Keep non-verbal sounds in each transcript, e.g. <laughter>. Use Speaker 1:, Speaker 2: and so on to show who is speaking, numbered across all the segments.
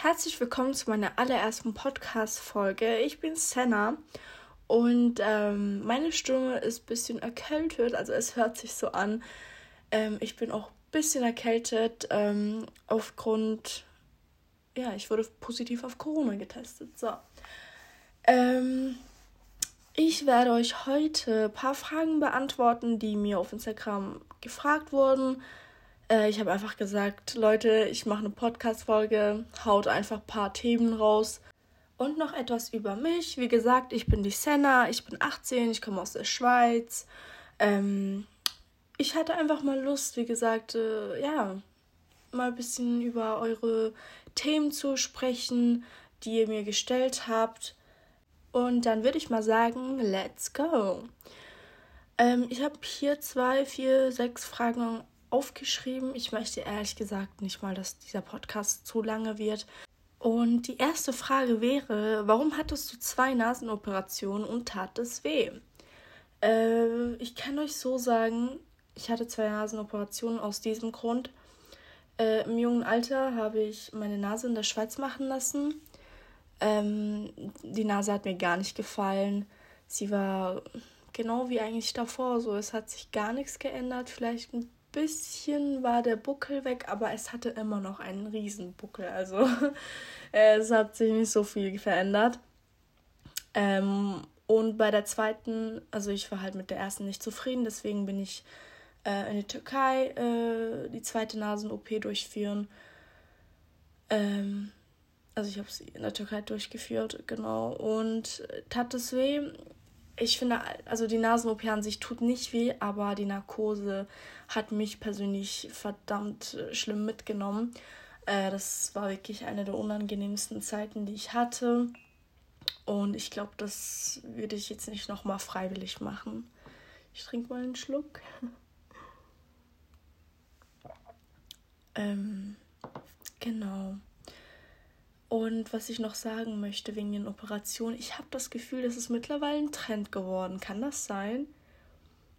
Speaker 1: Herzlich willkommen zu meiner allerersten Podcast-Folge. Ich bin Senna und ähm, meine Stimme ist ein bisschen erkältet, also es hört sich so an. Ähm, ich bin auch ein bisschen erkältet ähm, aufgrund, ja, ich wurde positiv auf Corona getestet. So. Ähm, ich werde euch heute ein paar Fragen beantworten, die mir auf Instagram gefragt wurden. Äh, ich habe einfach gesagt, Leute, ich mache eine Podcast-Folge, haut einfach ein paar Themen raus. Und noch etwas über mich. Wie gesagt, ich bin die Senna, ich bin 18, ich komme aus der Schweiz. Ähm, ich hatte einfach mal Lust, wie gesagt, äh, ja, mal ein bisschen über eure Themen zu sprechen, die ihr mir gestellt habt. Und dann würde ich mal sagen, let's go. Ähm, ich habe hier zwei, vier, sechs Fragen aufgeschrieben. Ich möchte ehrlich gesagt nicht mal, dass dieser Podcast zu lange wird. Und die erste Frage wäre, warum hattest du zwei Nasenoperationen und tat es weh? Äh, ich kann euch so sagen, ich hatte zwei Nasenoperationen aus diesem Grund. Äh, Im jungen Alter habe ich meine Nase in der Schweiz machen lassen. Ähm, die Nase hat mir gar nicht gefallen. Sie war genau wie eigentlich davor. So, es hat sich gar nichts geändert. Vielleicht ein bisschen war der Buckel weg, aber es hatte immer noch einen Riesenbuckel. Also <laughs> es hat sich nicht so viel verändert. Ähm, und bei der zweiten, also ich war halt mit der ersten nicht zufrieden, deswegen bin ich äh, in die Türkei äh, die zweite Nasen-OP durchführen. Ähm, also ich habe sie in der Türkei durchgeführt, genau. Und tat es weh? Ich finde, also die Nasen-OP an sich tut nicht weh, aber die Narkose hat mich persönlich verdammt äh, schlimm mitgenommen. Äh, das war wirklich eine der unangenehmsten Zeiten, die ich hatte. Und ich glaube, das würde ich jetzt nicht nochmal freiwillig machen. Ich trinke mal einen Schluck. <laughs> ähm, genau. Und was ich noch sagen möchte wegen den Operationen, ich habe das Gefühl, das ist mittlerweile ein Trend geworden. Kann das sein?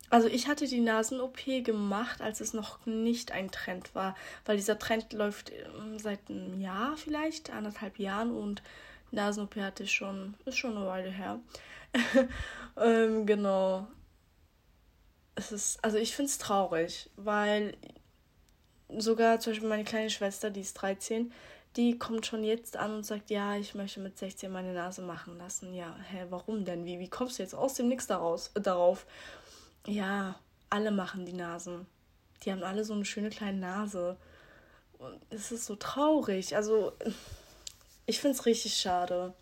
Speaker 1: Also ich hatte die Nasen-OP gemacht, als es noch nicht ein Trend war, weil dieser Trend läuft ähm, seit einem Jahr vielleicht, anderthalb Jahren und Nasen-OP hatte ich schon, ist schon eine Weile her. <laughs> ähm, genau. Es ist, also ich finde es traurig, weil sogar zum Beispiel meine kleine Schwester, die ist 13, die kommt schon jetzt an und sagt, ja, ich möchte mit 16 meine Nase machen lassen. Ja, hä, warum denn? Wie, wie kommst du jetzt aus dem Nix daraus, äh, darauf? Ja, alle machen die Nasen. Die haben alle so eine schöne kleine Nase. Und es ist so traurig. Also, ich finde es richtig schade.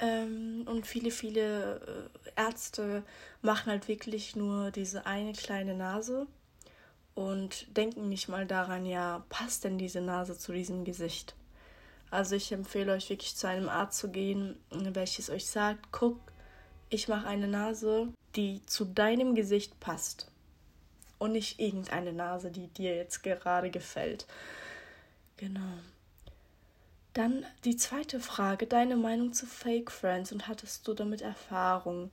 Speaker 1: Ähm, und viele, viele äh, Ärzte machen halt wirklich nur diese eine kleine Nase und denken nicht mal daran, ja, passt denn diese Nase zu diesem Gesicht? Also ich empfehle euch wirklich zu einem Arzt zu gehen, welches euch sagt, guck, ich mache eine Nase, die zu deinem Gesicht passt. Und nicht irgendeine Nase, die dir jetzt gerade gefällt. Genau. Dann die zweite Frage, deine Meinung zu Fake Friends und hattest du damit Erfahrung?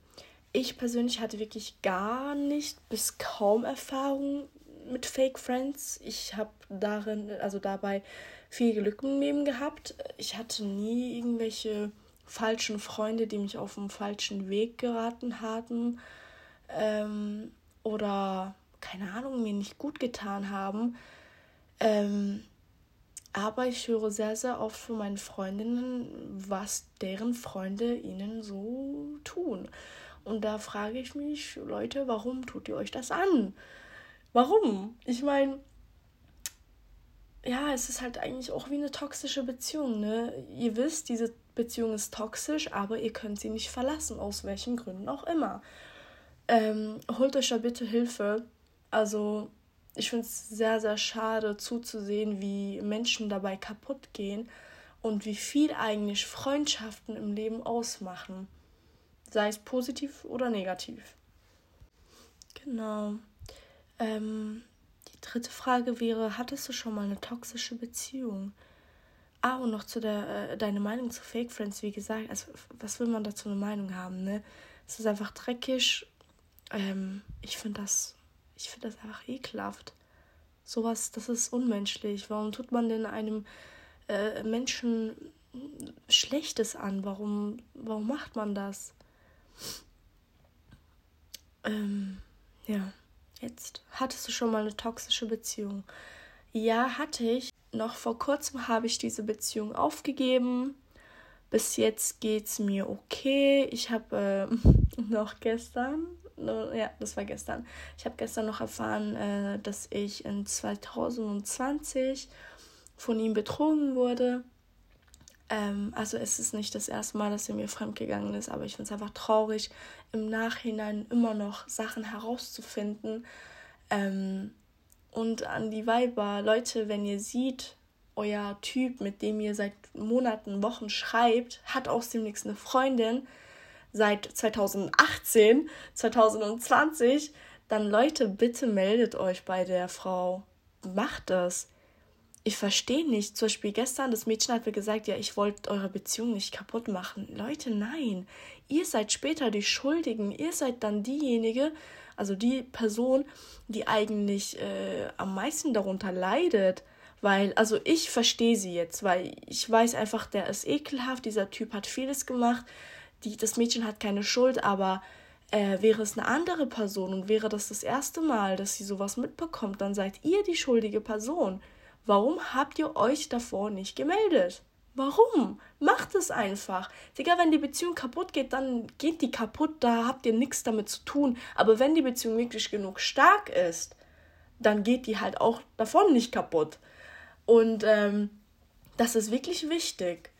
Speaker 1: Ich persönlich hatte wirklich gar nicht bis kaum Erfahrung mit Fake Friends. Ich habe darin, also dabei viel Glück im Leben gehabt. Ich hatte nie irgendwelche falschen Freunde, die mich auf den falschen Weg geraten hatten ähm, oder keine Ahnung, mir nicht gut getan haben. Ähm, aber ich höre sehr, sehr oft von meinen Freundinnen, was deren Freunde ihnen so tun. Und da frage ich mich, Leute, warum tut ihr euch das an? Warum? Ich meine, ja, es ist halt eigentlich auch wie eine toxische Beziehung, ne? Ihr wisst, diese Beziehung ist toxisch, aber ihr könnt sie nicht verlassen, aus welchen Gründen auch immer. Ähm, holt euch da bitte Hilfe. Also, ich finde es sehr, sehr schade zuzusehen, wie Menschen dabei kaputt gehen und wie viel eigentlich Freundschaften im Leben ausmachen. Sei es positiv oder negativ. Genau. Ähm, die dritte Frage wäre, hattest du schon mal eine toxische Beziehung? Ah, und noch zu der, äh, deine Meinung zu Fake Friends, wie gesagt, also was will man dazu eine Meinung haben, ne? Es ist einfach dreckig. Ähm, ich finde das, ich finde das einfach ekelhaft. Sowas, das ist unmenschlich. Warum tut man denn einem äh, Menschen Schlechtes an? Warum, warum macht man das? Ähm, ja, jetzt. Hattest du schon mal eine toxische Beziehung? Ja, hatte ich. Noch vor kurzem habe ich diese Beziehung aufgegeben. Bis jetzt geht es mir okay. Ich habe äh, <laughs> noch gestern, ja, das war gestern. Ich habe gestern noch erfahren, äh, dass ich in 2020 von ihm betrogen wurde. Ähm, also es ist nicht das erste Mal, dass er mir fremdgegangen ist, aber ich finde es einfach traurig, im Nachhinein immer noch Sachen herauszufinden. Ähm, und an die Weiber, Leute, wenn ihr seht, euer Typ, mit dem ihr seit Monaten, Wochen schreibt, hat aus dem nichts eine Freundin seit 2018, 2020, dann Leute, bitte meldet euch bei der Frau. Macht das ich verstehe nicht. Zum Beispiel gestern, das Mädchen hat mir gesagt, ja, ich wollte eure Beziehung nicht kaputt machen. Leute, nein. Ihr seid später die Schuldigen. Ihr seid dann diejenige, also die Person, die eigentlich äh, am meisten darunter leidet. Weil, also ich verstehe sie jetzt, weil ich weiß einfach, der ist ekelhaft, dieser Typ hat vieles gemacht, die, das Mädchen hat keine Schuld, aber äh, wäre es eine andere Person und wäre das das erste Mal, dass sie sowas mitbekommt, dann seid ihr die schuldige Person. Warum habt ihr euch davor nicht gemeldet? Warum? Macht es einfach. Digga, wenn die Beziehung kaputt geht, dann geht die kaputt, da habt ihr nichts damit zu tun. Aber wenn die Beziehung wirklich genug stark ist, dann geht die halt auch davon nicht kaputt. Und ähm, das ist wirklich wichtig.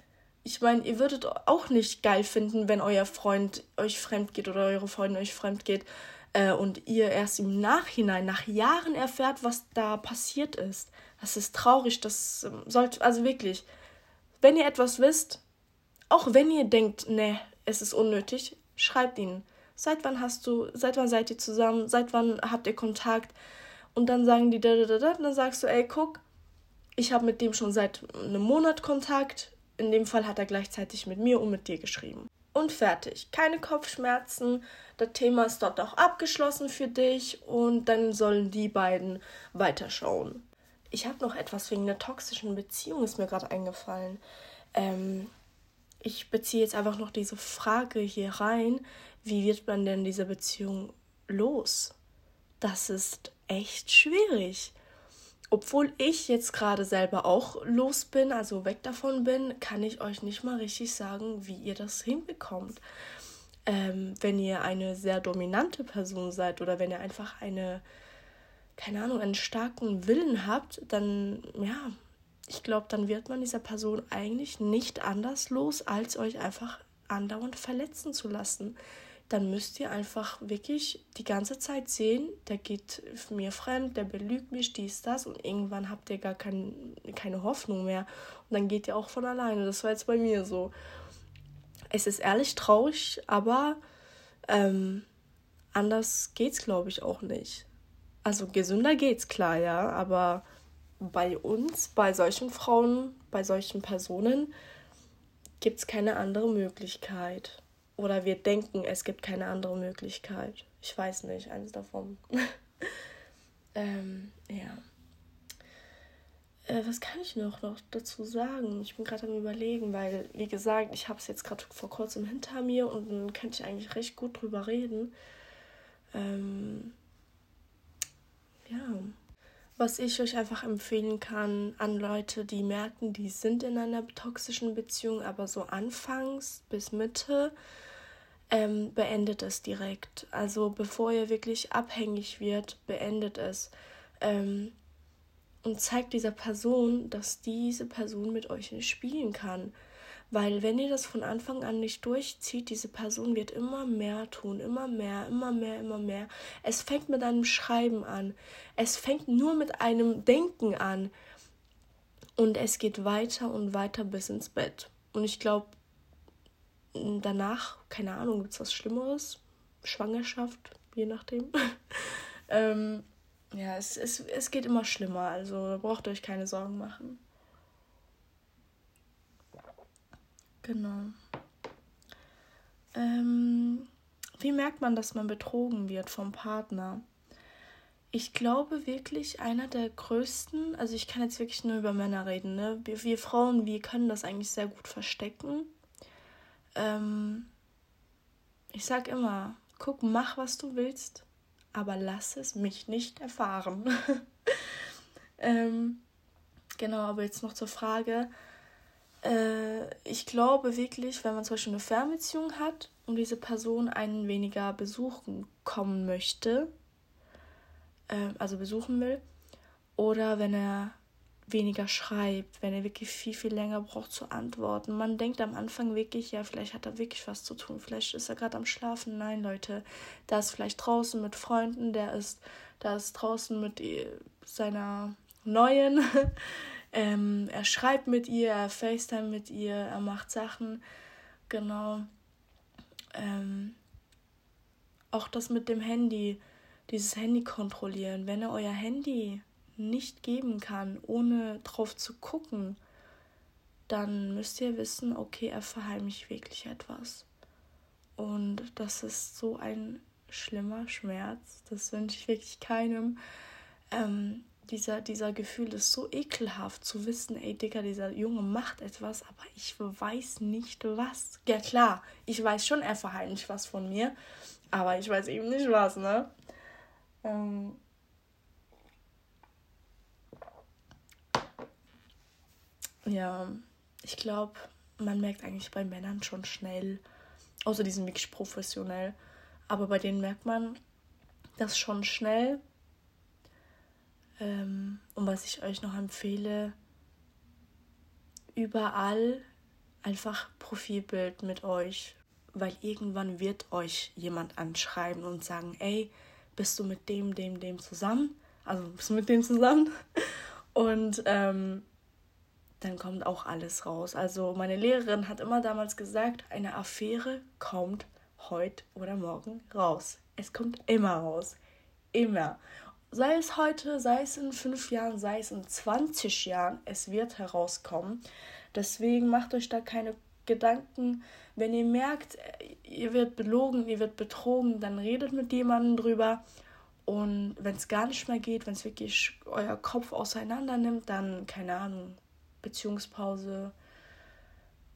Speaker 1: Ich meine, ihr würdet auch nicht geil finden, wenn euer Freund euch fremd geht oder eure Freundin euch fremd geht äh, und ihr erst im Nachhinein, nach Jahren erfährt, was da passiert ist. Das ist traurig, das ähm, sollte, also wirklich, wenn ihr etwas wisst, auch wenn ihr denkt, ne, es ist unnötig, schreibt ihnen. Seit wann hast du, seit wann seid ihr zusammen, seit wann habt ihr Kontakt? Und dann sagen die da, da, da, da, dann sagst du, ey, guck, ich habe mit dem schon seit einem Monat Kontakt. In dem Fall hat er gleichzeitig mit mir und mit dir geschrieben. Und fertig. Keine Kopfschmerzen. Das Thema ist dort auch abgeschlossen für dich und dann sollen die beiden weiterschauen. Ich habe noch etwas wegen einer toxischen Beziehung, ist mir gerade eingefallen. Ähm, ich beziehe jetzt einfach noch diese Frage hier rein, wie wird man denn diese Beziehung los? Das ist echt schwierig. Obwohl ich jetzt gerade selber auch los bin, also weg davon bin, kann ich euch nicht mal richtig sagen, wie ihr das hinbekommt. Ähm, wenn ihr eine sehr dominante Person seid oder wenn ihr einfach eine keine Ahnung, einen starken Willen habt, dann, ja, ich glaube, dann wird man dieser Person eigentlich nicht anders los, als euch einfach andauernd verletzen zu lassen. Dann müsst ihr einfach wirklich die ganze Zeit sehen, der geht mir fremd, der belügt mich, dies, das und irgendwann habt ihr gar kein, keine Hoffnung mehr und dann geht ihr auch von alleine. Das war jetzt bei mir so. Es ist ehrlich traurig, aber ähm, anders geht's, glaube ich, auch nicht. Also gesünder geht's klar, ja, aber bei uns, bei solchen Frauen, bei solchen Personen gibt es keine andere Möglichkeit. Oder wir denken, es gibt keine andere Möglichkeit. Ich weiß nicht, eines davon. <laughs> ähm, ja. Äh, was kann ich noch, noch dazu sagen? Ich bin gerade am Überlegen, weil, wie gesagt, ich habe es jetzt gerade vor kurzem hinter mir und dann könnte ich eigentlich recht gut drüber reden. Ähm, ja, was ich euch einfach empfehlen kann an Leute, die merken, die sind in einer toxischen Beziehung, aber so anfangs bis Mitte, ähm, beendet es direkt. Also bevor ihr wirklich abhängig wird, beendet es. Ähm, und zeigt dieser Person, dass diese Person mit euch nicht spielen kann. Weil wenn ihr das von Anfang an nicht durchzieht, diese Person wird immer mehr tun, immer mehr, immer mehr, immer mehr. Es fängt mit einem Schreiben an. Es fängt nur mit einem Denken an. Und es geht weiter und weiter bis ins Bett. Und ich glaube, danach, keine Ahnung, gibt es was Schlimmeres? Schwangerschaft, je nachdem. <laughs> ähm, ja, es, es, es geht immer schlimmer. Also braucht ihr euch keine Sorgen machen. Genau. Ähm, wie merkt man, dass man betrogen wird vom Partner? ich glaube wirklich, einer der größten, also ich kann jetzt wirklich nur über Männer reden, ne? Wir, wir Frauen, wir können das eigentlich sehr gut verstecken. Ähm, ich sag immer, guck, mach, was du willst, aber lass es mich nicht erfahren. <laughs> ähm, genau, aber jetzt noch zur Frage. Äh, ich glaube wirklich, wenn man zum Beispiel eine Fernbeziehung hat und diese Person einen weniger besuchen kommen möchte, äh, also besuchen will, oder wenn er weniger schreibt, wenn er wirklich viel, viel länger braucht zu antworten. Man denkt am Anfang wirklich, ja, vielleicht hat er wirklich was zu tun, vielleicht ist er gerade am Schlafen. Nein, Leute, der ist vielleicht draußen mit Freunden, der ist, da ist draußen mit seiner neuen. <laughs> ähm, er schreibt mit ihr, er FaceTime mit ihr, er macht Sachen. Genau. Ähm, auch das mit dem Handy, dieses Handy kontrollieren. Wenn er euer Handy nicht geben kann, ohne drauf zu gucken, dann müsst ihr wissen, okay, er verheimlicht wirklich etwas. Und das ist so ein schlimmer Schmerz. Das wünsche ich wirklich keinem. Ähm, dieser, dieser Gefühl ist so ekelhaft zu wissen, ey Digga, dieser Junge macht etwas, aber ich weiß nicht was. Ja klar, ich weiß schon, er verheimlicht was von mir, aber ich weiß eben nicht was, ne? Ähm, Ja, ich glaube, man merkt eigentlich bei Männern schon schnell, außer die sind wirklich professionell, aber bei denen merkt man das schon schnell. Ähm, und was ich euch noch empfehle, überall einfach Profilbild mit euch, weil irgendwann wird euch jemand anschreiben und sagen, ey, bist du mit dem, dem, dem zusammen? Also bist du mit dem zusammen? <laughs> Und ähm, dann kommt auch alles raus. Also meine Lehrerin hat immer damals gesagt, eine Affäre kommt heute oder morgen raus. Es kommt immer raus. Immer. Sei es heute, sei es in fünf Jahren, sei es in 20 Jahren, es wird herauskommen. Deswegen macht euch da keine Gedanken. Wenn ihr merkt, ihr wird belogen, ihr wird betrogen, dann redet mit jemandem drüber. Und wenn es gar nicht mehr geht, wenn es wirklich euer Kopf auseinander nimmt, dann, keine Ahnung, Beziehungspause.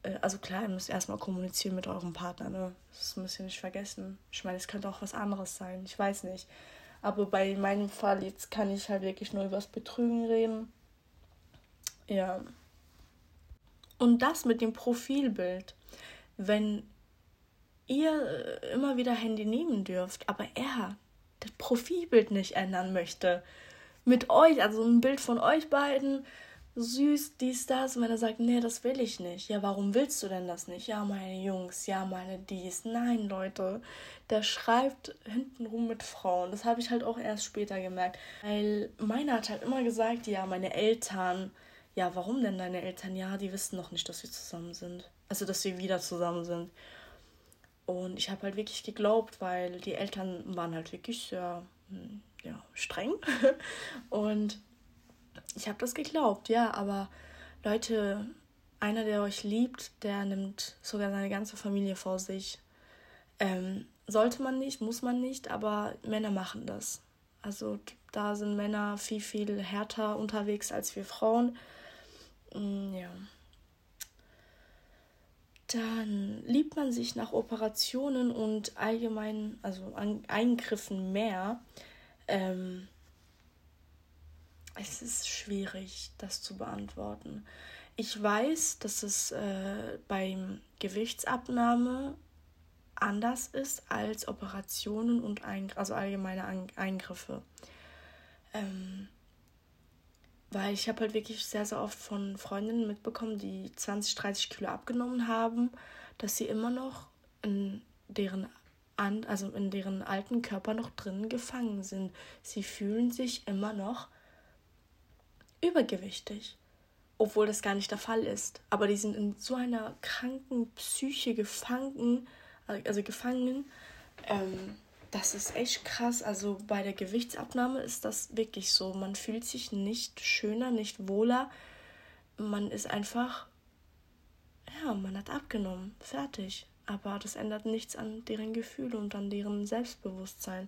Speaker 1: Äh, also klar, ihr müsst erstmal kommunizieren mit eurem Partner, ne? Das müsst ihr nicht vergessen. Ich meine, es könnte auch was anderes sein, ich weiß nicht. Aber bei meinem Fall jetzt kann ich halt wirklich nur über das Betrügen reden. Ja. Und das mit dem Profilbild. Wenn ihr äh, immer wieder Handy nehmen dürft, aber er das Profilbild nicht ändern möchte, mit euch, also ein Bild von euch beiden, süß, dies, das. Und wenn er sagt, nee, das will ich nicht. Ja, warum willst du denn das nicht? Ja, meine Jungs, ja, meine dies. Nein, Leute, der schreibt hintenrum mit Frauen. Das habe ich halt auch erst später gemerkt. Weil meiner hat halt immer gesagt, ja, meine Eltern. Ja, warum denn deine Eltern? Ja, die wissen noch nicht, dass wir zusammen sind. Also, dass wir wieder zusammen sind. Und ich habe halt wirklich geglaubt, weil die Eltern waren halt wirklich sehr hm, ja, streng. <laughs> Und ich habe das geglaubt, ja, aber Leute, einer, der euch liebt, der nimmt sogar seine ganze Familie vor sich. Ähm, sollte man nicht, muss man nicht, aber Männer machen das. Also da sind Männer viel, viel härter unterwegs als wir Frauen. Mm, ja. Dann liebt man sich nach Operationen und allgemein, also Eingriffen mehr. Ähm, es ist schwierig, das zu beantworten. Ich weiß, dass es äh, beim Gewichtsabnahme anders ist als Operationen und Eingr also allgemeine Eingriffe. Ähm, weil ich habe halt wirklich sehr, sehr oft von Freundinnen mitbekommen, die 20, 30 Kilo abgenommen haben, dass sie immer noch in deren an, also in deren alten Körper noch drin gefangen sind. Sie fühlen sich immer noch übergewichtig, obwohl das gar nicht der Fall ist. Aber die sind in so einer kranken Psyche gefangen, also gefangen. Ähm, das ist echt krass. Also bei der Gewichtsabnahme ist das wirklich so. Man fühlt sich nicht schöner, nicht wohler. Man ist einfach, ja, man hat abgenommen, fertig. Aber das ändert nichts an deren Gefühle und an deren Selbstbewusstsein.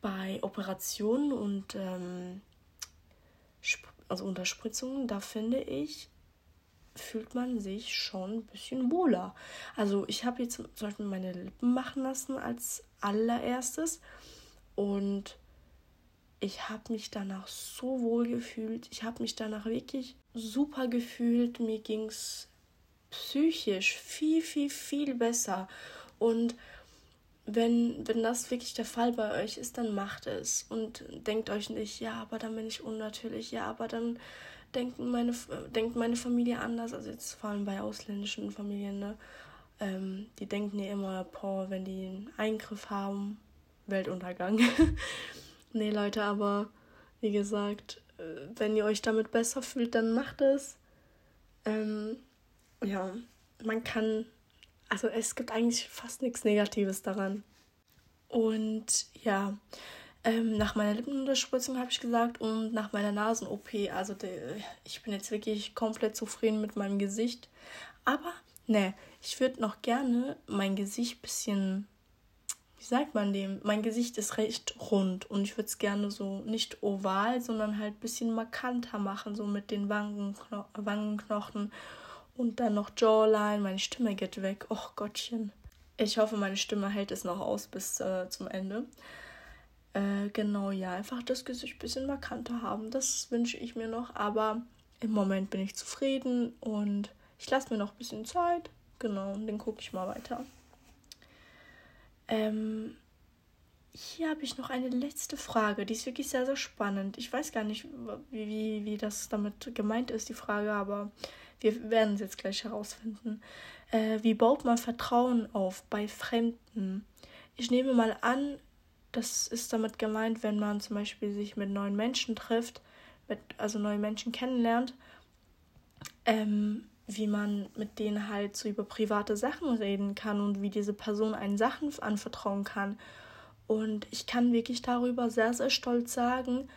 Speaker 1: bei Operationen und ähm, also Unterspritzungen, da finde ich, fühlt man sich schon ein bisschen wohler. Also ich habe jetzt zum Beispiel meine Lippen machen lassen als allererstes und ich habe mich danach so wohl gefühlt. Ich habe mich danach wirklich super gefühlt. Mir ging es psychisch viel, viel, viel besser. Und wenn, wenn das wirklich der Fall bei euch ist, dann macht es. Und denkt euch nicht, ja, aber dann bin ich unnatürlich, ja, aber dann denken meine, denkt meine Familie anders. Also jetzt vor allem bei ausländischen Familien, ne? Ähm, die denken ja immer, boah, wenn die einen Eingriff haben, Weltuntergang. <laughs> nee, Leute, aber wie gesagt, äh, wenn ihr euch damit besser fühlt, dann macht es. Ähm, ja, man kann, also es gibt eigentlich fast nichts Negatives daran. Und ja, ähm, nach meiner Lippenunterspritzung habe ich gesagt und nach meiner Nasen-OP, also de, ich bin jetzt wirklich komplett zufrieden mit meinem Gesicht. Aber ne, ich würde noch gerne mein Gesicht bisschen, wie sagt man dem? Mein Gesicht ist recht rund und ich würde es gerne so nicht oval, sondern halt ein bisschen markanter machen, so mit den Wangenkno Wangenknochen und dann noch Jawline, meine Stimme geht weg. Och Gottchen. Ich hoffe, meine Stimme hält es noch aus bis äh, zum Ende. Äh, genau, ja, einfach das Gesicht ein bisschen markanter haben. Das wünsche ich mir noch. Aber im Moment bin ich zufrieden und ich lasse mir noch ein bisschen Zeit. Genau, und dann gucke ich mal weiter. Ähm, hier habe ich noch eine letzte Frage, die ist wirklich sehr, sehr spannend. Ich weiß gar nicht, wie, wie, wie das damit gemeint ist, die Frage, aber wir werden es jetzt gleich herausfinden. Äh, wie baut man Vertrauen auf bei Fremden? Ich nehme mal an, das ist damit gemeint, wenn man zum Beispiel sich mit neuen Menschen trifft, mit, also neue Menschen kennenlernt, ähm, wie man mit denen halt so über private Sachen reden kann und wie diese Person einen Sachen anvertrauen kann. Und ich kann wirklich darüber sehr, sehr stolz sagen,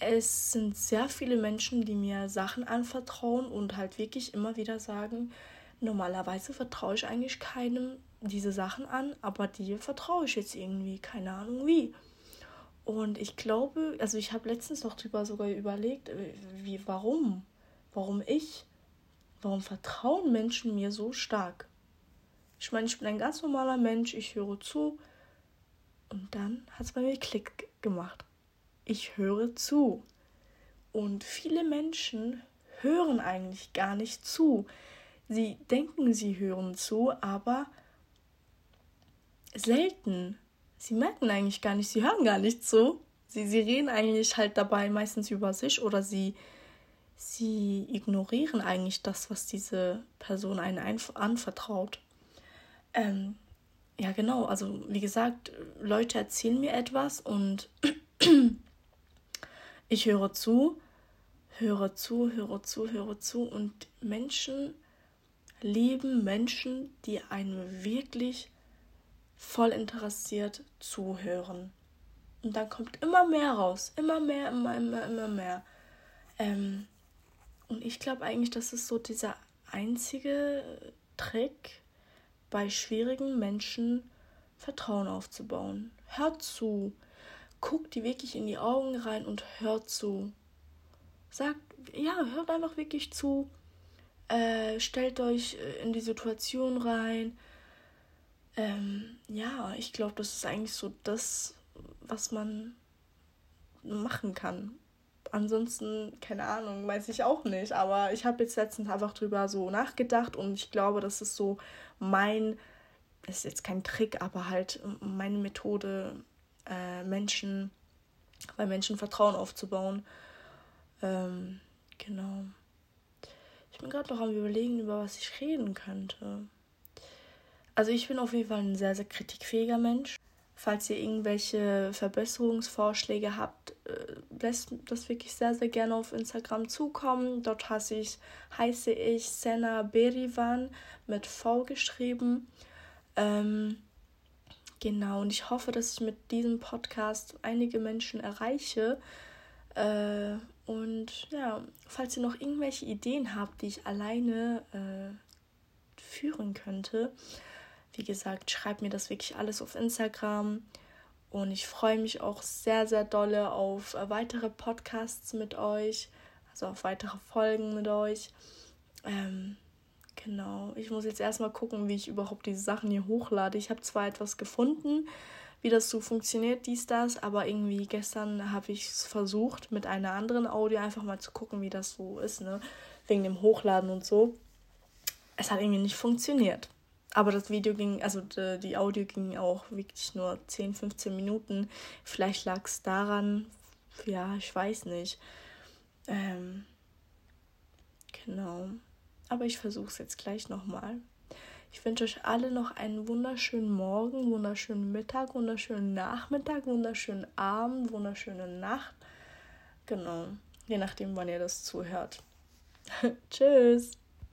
Speaker 1: es sind sehr viele Menschen, die mir Sachen anvertrauen und halt wirklich immer wieder sagen, normalerweise vertraue ich eigentlich keinem diese Sachen an, aber dir vertraue ich jetzt irgendwie, keine Ahnung wie. Und ich glaube, also ich habe letztens noch drüber sogar überlegt, äh, wie, warum? Warum ich? Warum vertrauen Menschen mir so stark? Ich meine, ich bin ein ganz normaler Mensch, ich höre zu. Und dann hat es bei mir Klick gemacht ich höre zu. Und viele Menschen hören eigentlich gar nicht zu. Sie denken, sie hören zu, aber selten. Sie merken eigentlich gar nicht, sie hören gar nicht zu. Sie, sie reden eigentlich halt dabei meistens über sich oder sie, sie ignorieren eigentlich das, was diese Person einen anvertraut. Ähm, ja, genau. Also, wie gesagt, Leute erzählen mir etwas und <clears throat> ich höre zu, höre zu, höre zu, höre zu und Menschen lieben Menschen, die einem wirklich voll interessiert zuhören. Und dann kommt immer mehr raus, immer mehr, immer, immer, immer mehr. Ähm, und ich glaube eigentlich, das ist so dieser einzige Trick bei schwierigen Menschen Vertrauen aufzubauen. Hört zu, guckt die wirklich in die Augen rein und hört zu. Sagt, ja, hört einfach wirklich zu. Äh, stellt euch äh, in die Situation rein. Ähm, ja, ich glaube, das ist eigentlich so das, was man machen kann. Ansonsten, keine Ahnung, weiß ich auch nicht. Aber ich habe jetzt letztens einfach drüber so nachgedacht und ich glaube, das ist so mein, das ist jetzt kein Trick, aber halt meine Methode, äh, Menschen, bei Menschen Vertrauen aufzubauen. Ähm, genau. Ich bin gerade noch am Überlegen, über was ich reden könnte. Also ich bin auf jeden Fall ein sehr, sehr kritikfähiger Mensch. Falls ihr irgendwelche Verbesserungsvorschläge habt, äh, lässt das wirklich sehr, sehr gerne auf Instagram zukommen. Dort heiße ich, heiße ich Sena Berivan mit V geschrieben. Ähm, Genau, und ich hoffe, dass ich mit diesem Podcast einige Menschen erreiche. Äh, und ja, falls ihr noch irgendwelche Ideen habt, die ich alleine äh, führen könnte, wie gesagt, schreibt mir das wirklich alles auf Instagram. Und ich freue mich auch sehr, sehr dolle auf äh, weitere Podcasts mit euch, also auf weitere Folgen mit euch. Ähm, genau, ich muss jetzt erstmal gucken, wie ich überhaupt diese Sachen hier hochlade. Ich habe zwar etwas gefunden, wie das so funktioniert, dies, das, aber irgendwie gestern habe ich es versucht, mit einer anderen Audio einfach mal zu gucken, wie das so ist, ne? Wegen dem Hochladen und so. Es hat irgendwie nicht funktioniert. Aber das Video ging, also die Audio ging auch wirklich nur 10, 15 Minuten. Vielleicht lag es daran, ja, ich weiß nicht. Ähm, genau. Aber ich versuche es jetzt gleich nochmal. Ich wünsche euch alle noch einen wunderschönen Morgen, wunderschönen Mittag, wunderschönen Nachmittag, wunderschönen Abend, wunderschöne Nacht. Genau. Je nachdem, wann ihr das zuhört. <laughs> Tschüss.